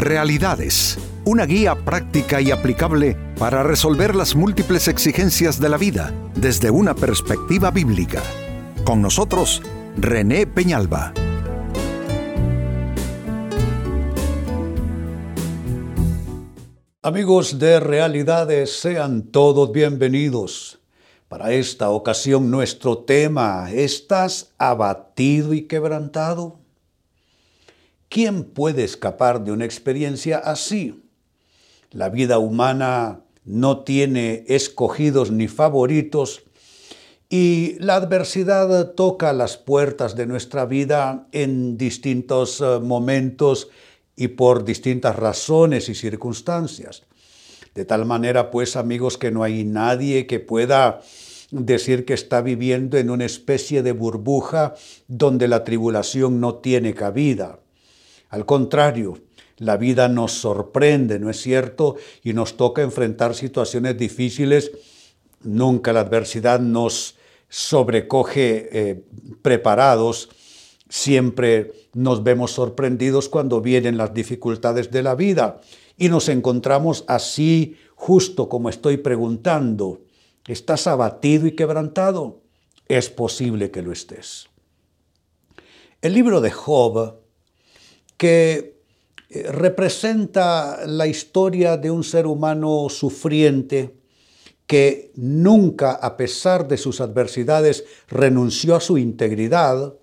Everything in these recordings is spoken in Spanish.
Realidades, una guía práctica y aplicable para resolver las múltiples exigencias de la vida desde una perspectiva bíblica. Con nosotros, René Peñalba. Amigos de Realidades, sean todos bienvenidos. Para esta ocasión nuestro tema, ¿estás abatido y quebrantado? ¿Quién puede escapar de una experiencia así? La vida humana no tiene escogidos ni favoritos y la adversidad toca las puertas de nuestra vida en distintos eh, momentos y por distintas razones y circunstancias. De tal manera, pues, amigos, que no hay nadie que pueda decir que está viviendo en una especie de burbuja donde la tribulación no tiene cabida. Al contrario, la vida nos sorprende, ¿no es cierto? Y nos toca enfrentar situaciones difíciles. Nunca la adversidad nos sobrecoge eh, preparados. Siempre nos vemos sorprendidos cuando vienen las dificultades de la vida y nos encontramos así justo como estoy preguntando. ¿Estás abatido y quebrantado? Es posible que lo estés. El libro de Job que eh, representa la historia de un ser humano sufriente que nunca, a pesar de sus adversidades, renunció a su integridad,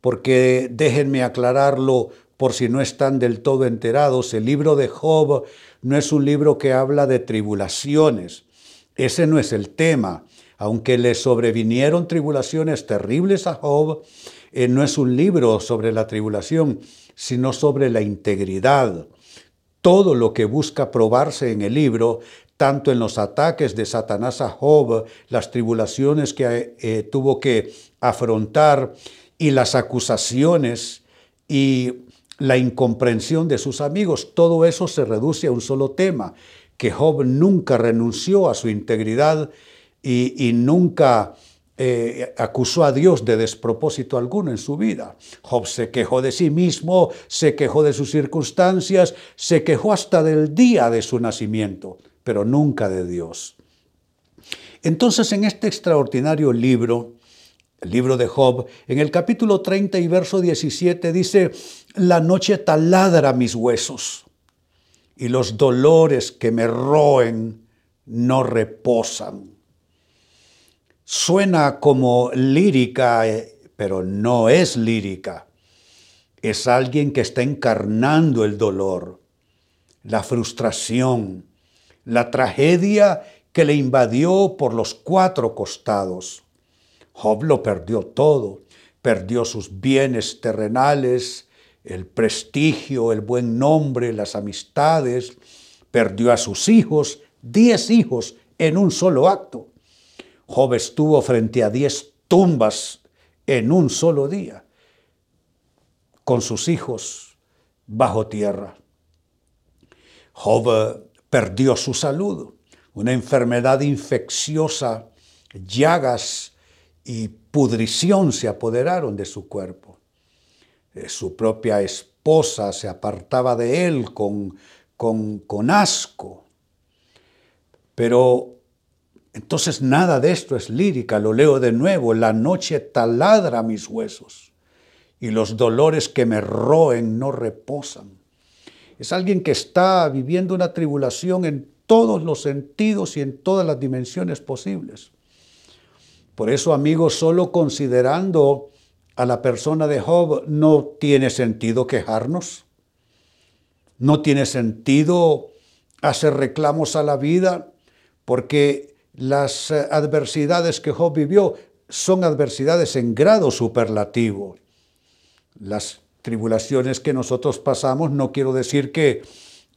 porque déjenme aclararlo por si no están del todo enterados, el libro de Job no es un libro que habla de tribulaciones, ese no es el tema. Aunque le sobrevinieron tribulaciones terribles a Job, eh, no es un libro sobre la tribulación, sino sobre la integridad. Todo lo que busca probarse en el libro, tanto en los ataques de Satanás a Job, las tribulaciones que eh, tuvo que afrontar y las acusaciones y la incomprensión de sus amigos, todo eso se reduce a un solo tema, que Job nunca renunció a su integridad y nunca eh, acusó a Dios de despropósito alguno en su vida. Job se quejó de sí mismo, se quejó de sus circunstancias, se quejó hasta del día de su nacimiento, pero nunca de Dios. Entonces en este extraordinario libro, el libro de Job, en el capítulo 30 y verso 17 dice, la noche taladra mis huesos y los dolores que me roen no reposan. Suena como lírica, eh, pero no es lírica. Es alguien que está encarnando el dolor, la frustración, la tragedia que le invadió por los cuatro costados. Job lo perdió todo, perdió sus bienes terrenales, el prestigio, el buen nombre, las amistades, perdió a sus hijos, diez hijos en un solo acto. Job estuvo frente a diez tumbas en un solo día, con sus hijos bajo tierra. Job eh, perdió su salud, una enfermedad infecciosa, llagas y pudrición se apoderaron de su cuerpo. Eh, su propia esposa se apartaba de él con, con, con asco. Pero entonces nada de esto es lírica, lo leo de nuevo, la noche taladra mis huesos y los dolores que me roen no reposan. Es alguien que está viviendo una tribulación en todos los sentidos y en todas las dimensiones posibles. Por eso, amigos, solo considerando a la persona de Job no tiene sentido quejarnos, no tiene sentido hacer reclamos a la vida, porque las eh, adversidades que Job vivió son adversidades en grado superlativo. Las tribulaciones que nosotros pasamos no quiero decir que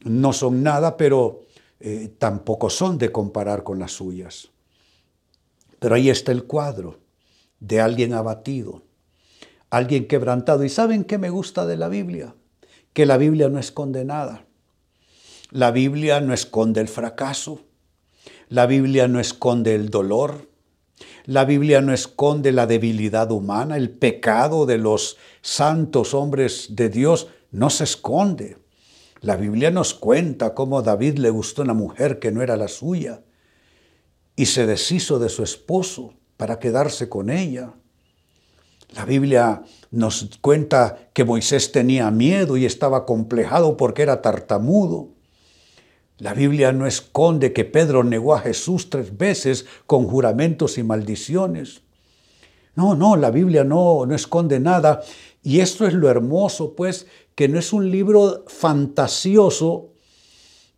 no son nada, pero eh, tampoco son de comparar con las suyas. Pero ahí está el cuadro de alguien abatido, alguien quebrantado. ¿Y saben qué me gusta de la Biblia? Que la Biblia no esconde nada. La Biblia no esconde el fracaso. La Biblia no esconde el dolor, la Biblia no esconde la debilidad humana, el pecado de los santos hombres de Dios no se esconde. La Biblia nos cuenta cómo David le gustó una mujer que no era la suya y se deshizo de su esposo para quedarse con ella. La Biblia nos cuenta que Moisés tenía miedo y estaba complejado porque era tartamudo. La Biblia no esconde que Pedro negó a Jesús tres veces con juramentos y maldiciones. No, no, la Biblia no, no esconde nada. Y esto es lo hermoso, pues, que no es un libro fantasioso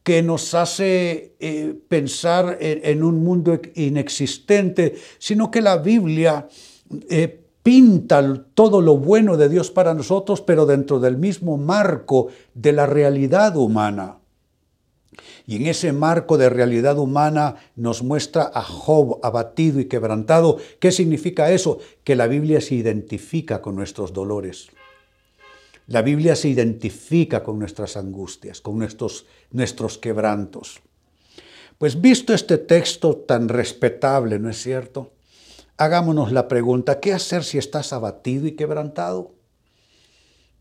que nos hace eh, pensar en, un mundo inexistente, sino que la Biblia eh, pinta todo lo bueno de Dios para nosotros, pero dentro del mismo marco de la realidad humana. Y en ese marco de realidad humana nos muestra a Job abatido y quebrantado. ¿Qué significa eso? Que la Biblia se identifica con nuestros dolores. La Biblia se identifica con nuestras angustias, con nuestros, nuestros quebrantos. Pues visto este texto tan respetable, ¿no es cierto? Hagámonos la pregunta, ¿qué hacer si estás abatido y quebrantado?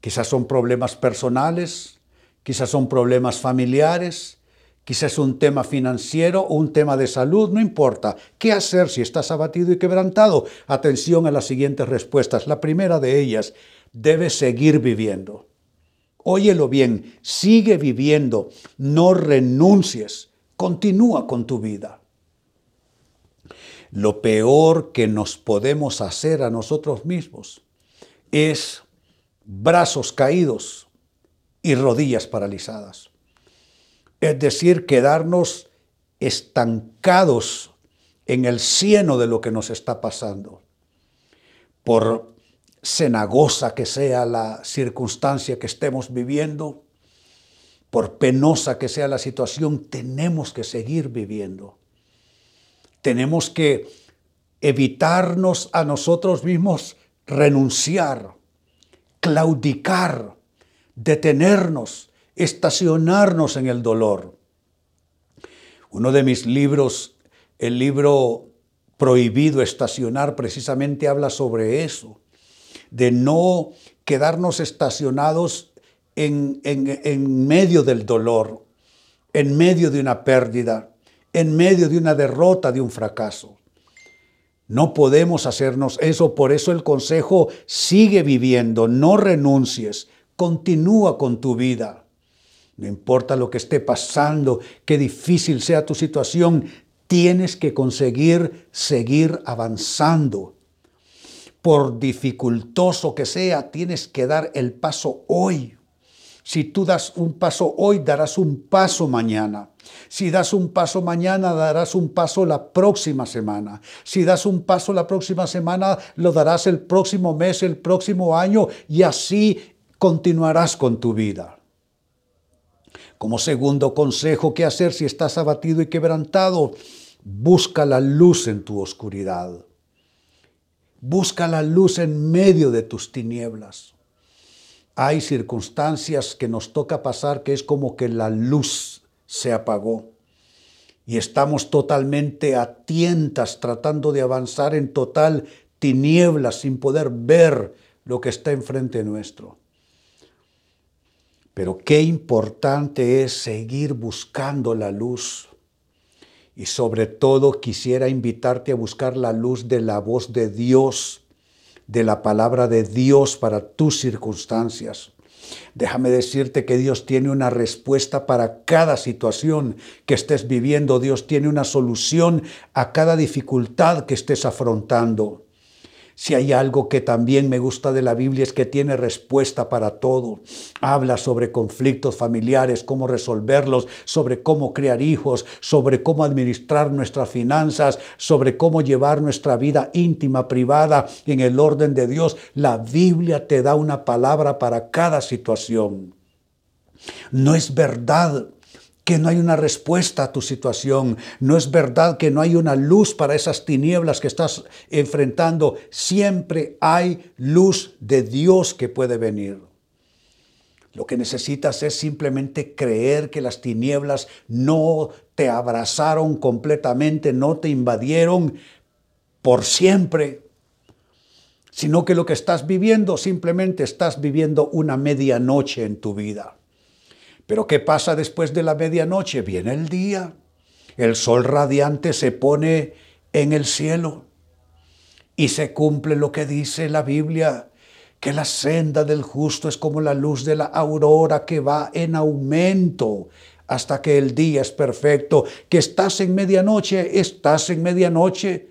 Quizás son problemas personales, quizás son problemas familiares, quizás un tema financiero o un tema de salud, no importa. ¿Qué hacer si estás abatido y quebrantado? Atención a las siguientes respuestas. La primera de ellas, debes seguir viviendo. Óyelo bien, sigue viviendo, no renuncies, continúa con tu vida. Lo peor que nos podemos hacer a nosotros mismos es brazos caídos y rodillas paralizadas. Es decir, quedarnos estancados en el cieno de lo que nos está pasando. Por cenagosa que sea la circunstancia que estemos viviendo, por penosa que sea la situación, tenemos que seguir viviendo. Tenemos que evitarnos a nosotros mismos renunciar, claudicar, detenernos, estacionarnos en el dolor. Uno de mis libros, el libro Prohibido Estacionar, precisamente habla sobre eso de no quedarnos estacionados en, en, medio del dolor, en medio de una pérdida, en medio de una derrota, de un fracaso. No podemos hacernos eso, por eso el consejo sigue viviendo, no renuncies, continúa con tu vida. No importa lo que esté pasando, qué difícil sea tu situación, tienes que conseguir seguir avanzando por dificultoso que sea, tienes que dar el paso hoy. Si tú das un paso hoy, darás un paso mañana. Si das un paso mañana, darás un paso la próxima semana. Si das un paso la próxima semana, lo darás el próximo mes, el próximo año y así continuarás con tu vida. Como segundo consejo, ¿qué hacer si estás abatido y quebrantado? Busca la luz en tu oscuridad. Busca la luz en medio de tus tinieblas. Hay circunstancias que nos toca pasar que es como que la luz se apagó y estamos totalmente a tientas tratando de avanzar en total tinieblas sin poder ver lo que está enfrente nuestro. Pero qué importante es seguir buscando la luz y sobre todo quisiera invitarte a buscar la luz de la voz de Dios, de la palabra de Dios para tus circunstancias. Déjame decirte que Dios tiene una respuesta para cada situación que estés viviendo. Dios tiene una solución a cada dificultad que estés afrontando. Si hay algo que también me gusta de la Biblia es que tiene respuesta para todo. Habla sobre conflictos familiares, cómo resolverlos, sobre cómo crear hijos, sobre cómo administrar nuestras finanzas, sobre cómo llevar nuestra vida íntima, privada, en el orden de Dios. La Biblia te da una palabra para cada situación. No es verdad que no hay una respuesta a tu situación. No es verdad que no hay una luz para esas tinieblas que estás enfrentando. Siempre hay luz de Dios que puede venir. Lo que necesitas es simplemente creer que las tinieblas no te abrazaron completamente, no te invadieron por siempre, sino que lo que estás viviendo simplemente estás viviendo una medianoche en tu vida. Pero ¿qué pasa después de la medianoche? Viene el día. El sol radiante se pone en el cielo y se cumple lo que dice la Biblia, que la senda del justo es como la luz de la aurora que va en aumento hasta que el día es perfecto, que estás en medianoche, estás en medianoche,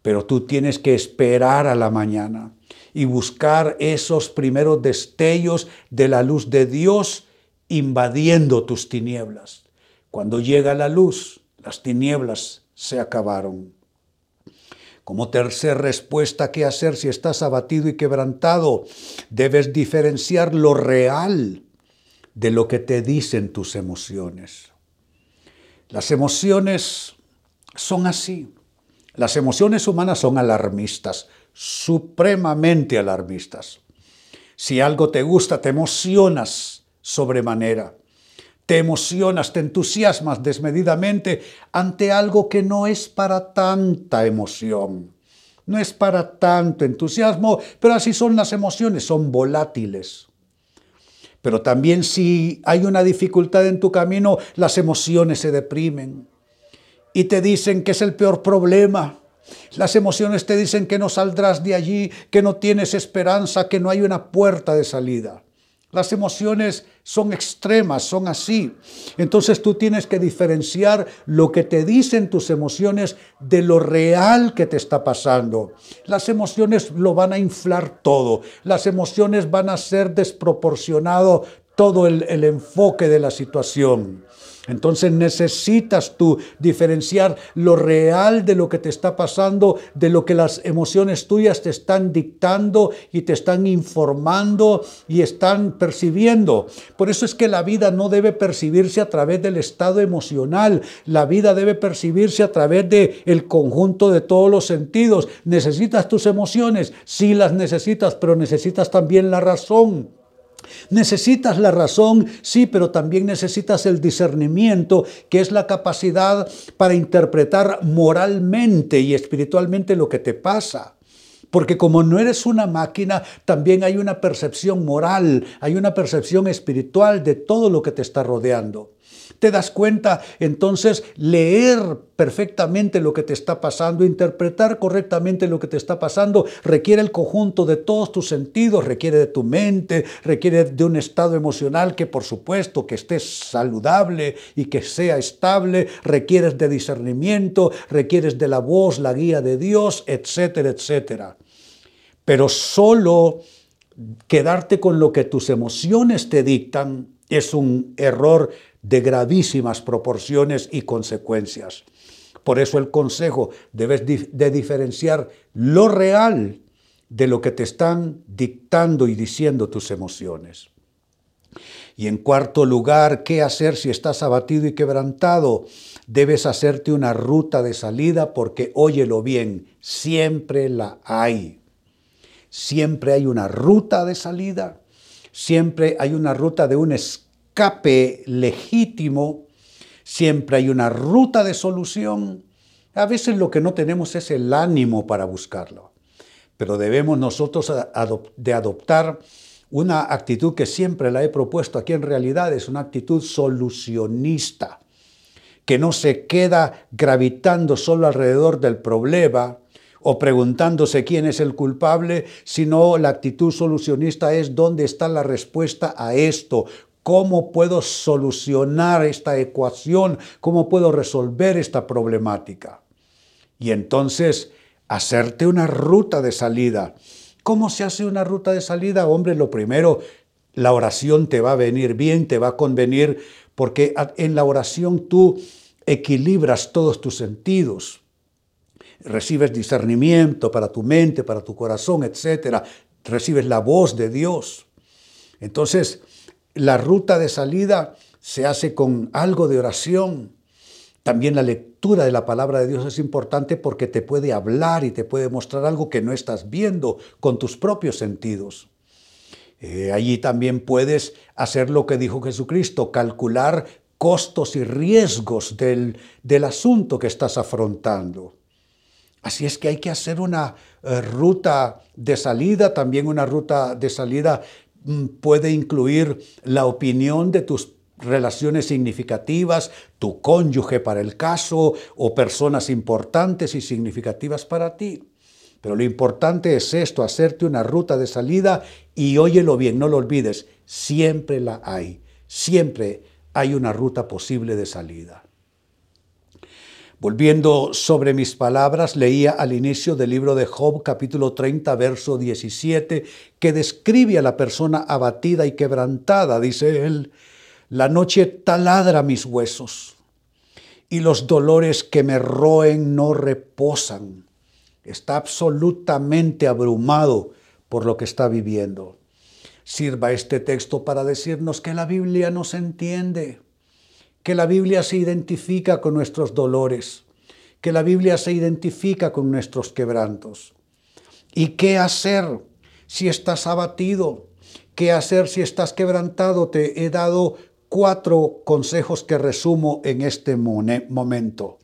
pero tú tienes que esperar a la mañana y buscar esos primeros destellos de la luz de Dios invadiendo tus tinieblas. Cuando llega la luz, las tinieblas se acabaron. Como tercera respuesta, ¿qué hacer si estás abatido y quebrantado? Debes diferenciar lo real de lo que te dicen tus emociones. Las emociones son así. Las emociones humanas son alarmistas, supremamente alarmistas. Si algo te gusta, te emocionas sobremanera. Te emocionas, te entusiasmas desmedidamente ante algo que no es para tanta emoción. No es para tanto entusiasmo, pero así son las emociones, son volátiles. Pero también si hay una dificultad en tu camino, las emociones se deprimen y te dicen que es el peor problema. Las emociones te dicen que no saldrás de allí, que no tienes esperanza, que no hay una puerta de salida. Las emociones son extremas, son así. Entonces tú tienes que diferenciar lo que te dicen tus emociones de lo real que te está pasando. Las emociones lo van a inflar todo. Las emociones van a ser desproporcionado todo el, enfoque de la situación. Entonces necesitas tú diferenciar lo real de lo que te está pasando, de lo que las emociones tuyas te están dictando y te están informando y están percibiendo. Por eso es que la vida no debe percibirse a través del estado emocional, la vida debe percibirse a través del el conjunto de todos los sentidos. Necesitas tus emociones, sí las necesitas, pero necesitas también la razón. Necesitas la razón, sí, pero también necesitas el discernimiento, que es la capacidad para interpretar moralmente y espiritualmente lo que te pasa. Porque como no eres una máquina, también hay una percepción moral, hay una percepción espiritual de todo lo que te está rodeando te das cuenta, entonces leer perfectamente lo que te está pasando, interpretar correctamente lo que te está pasando, requiere el conjunto de todos tus sentidos, requiere de tu mente, requiere de un estado emocional que por supuesto que esté saludable y que sea estable, requieres de discernimiento, requieres de la voz, la guía de Dios, etcétera, etcétera. Pero solo quedarte con lo que tus emociones te dictan es un error de gravísimas proporciones y consecuencias. Por eso el consejo, debes de diferenciar lo real de lo que te están dictando y diciendo tus emociones. Y en cuarto lugar, ¿qué hacer si estás abatido y quebrantado? Debes hacerte una ruta de salida porque, óyelo bien, siempre la hay. Siempre hay una ruta de salida, siempre hay una ruta de un escape legítimo, siempre hay una ruta de solución. A veces lo que no tenemos es el ánimo para buscarlo, pero debemos nosotros de adoptar una actitud que siempre la he propuesto aquí en realidad, es una actitud solucionista, que no se queda gravitando solo alrededor del problema, o preguntándose quién es el culpable, sino la actitud solucionista es dónde está la respuesta a esto, ¿Cómo puedo solucionar esta ecuación? ¿Cómo puedo resolver esta problemática? Y entonces, hacerte una ruta de salida. ¿Cómo se hace una ruta de salida? Hombre, lo primero, la oración te va a venir bien, te va a convenir, porque en la oración tú equilibras todos tus sentidos. Recibes discernimiento para tu mente, para tu corazón, etc. Recibes la voz de Dios. Entonces, la ruta de salida se hace con algo de oración. También la lectura de la palabra de Dios es importante porque te puede hablar y te puede mostrar algo que no estás viendo con tus propios sentidos. Eh, allí también puedes hacer lo que dijo Jesucristo, calcular costos y riesgos del, del asunto que estás afrontando. Así es que hay que hacer una eh, ruta de salida, también una ruta de salida puede incluir la opinión de tus relaciones significativas, tu cónyuge para el caso o personas importantes y significativas para ti. Pero lo importante es esto, hacerte una ruta de salida y óyelo bien, no lo olvides, siempre la hay, siempre hay una ruta posible de salida. Volviendo sobre mis palabras, leía al inicio del libro de Job capítulo 30, verso 17, que describe a la persona abatida y quebrantada, dice él, la noche taladra mis huesos y los dolores que me roen no reposan. Está absolutamente abrumado por lo que está viviendo. Sirva este texto para decirnos que la Biblia nos entiende que la Biblia se identifica con nuestros dolores, que la Biblia se identifica con nuestros quebrantos. ¿Y qué hacer si estás abatido? ¿Qué hacer si estás quebrantado? Te he dado cuatro consejos que resumo en este momento.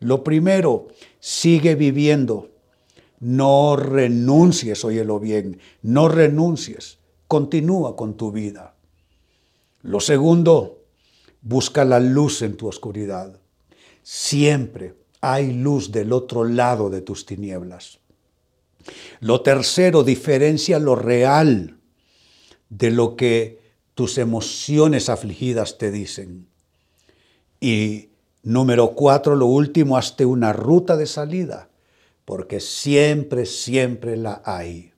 Lo primero, sigue viviendo. No renuncies, óyelo bien, no renuncies. Continúa con tu vida. Lo segundo, Busca la luz en tu oscuridad. Siempre hay luz del otro lado de tus tinieblas. Lo tercero, diferencia lo real de lo que tus emociones afligidas te dicen. Y número cuatro, lo último, hazte una ruta de salida, porque siempre, siempre la hay.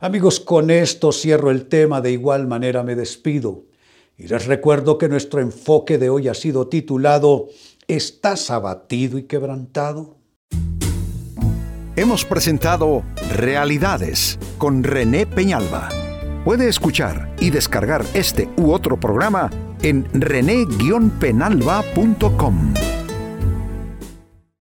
Amigos, con esto cierro el tema, de igual manera me despido. Y les recuerdo que nuestro enfoque de hoy ha sido titulado ¿Estás abatido y quebrantado? Hemos presentado Realidades con René Peñalba. Puede escuchar y descargar este u otro programa en rene-penalba.com.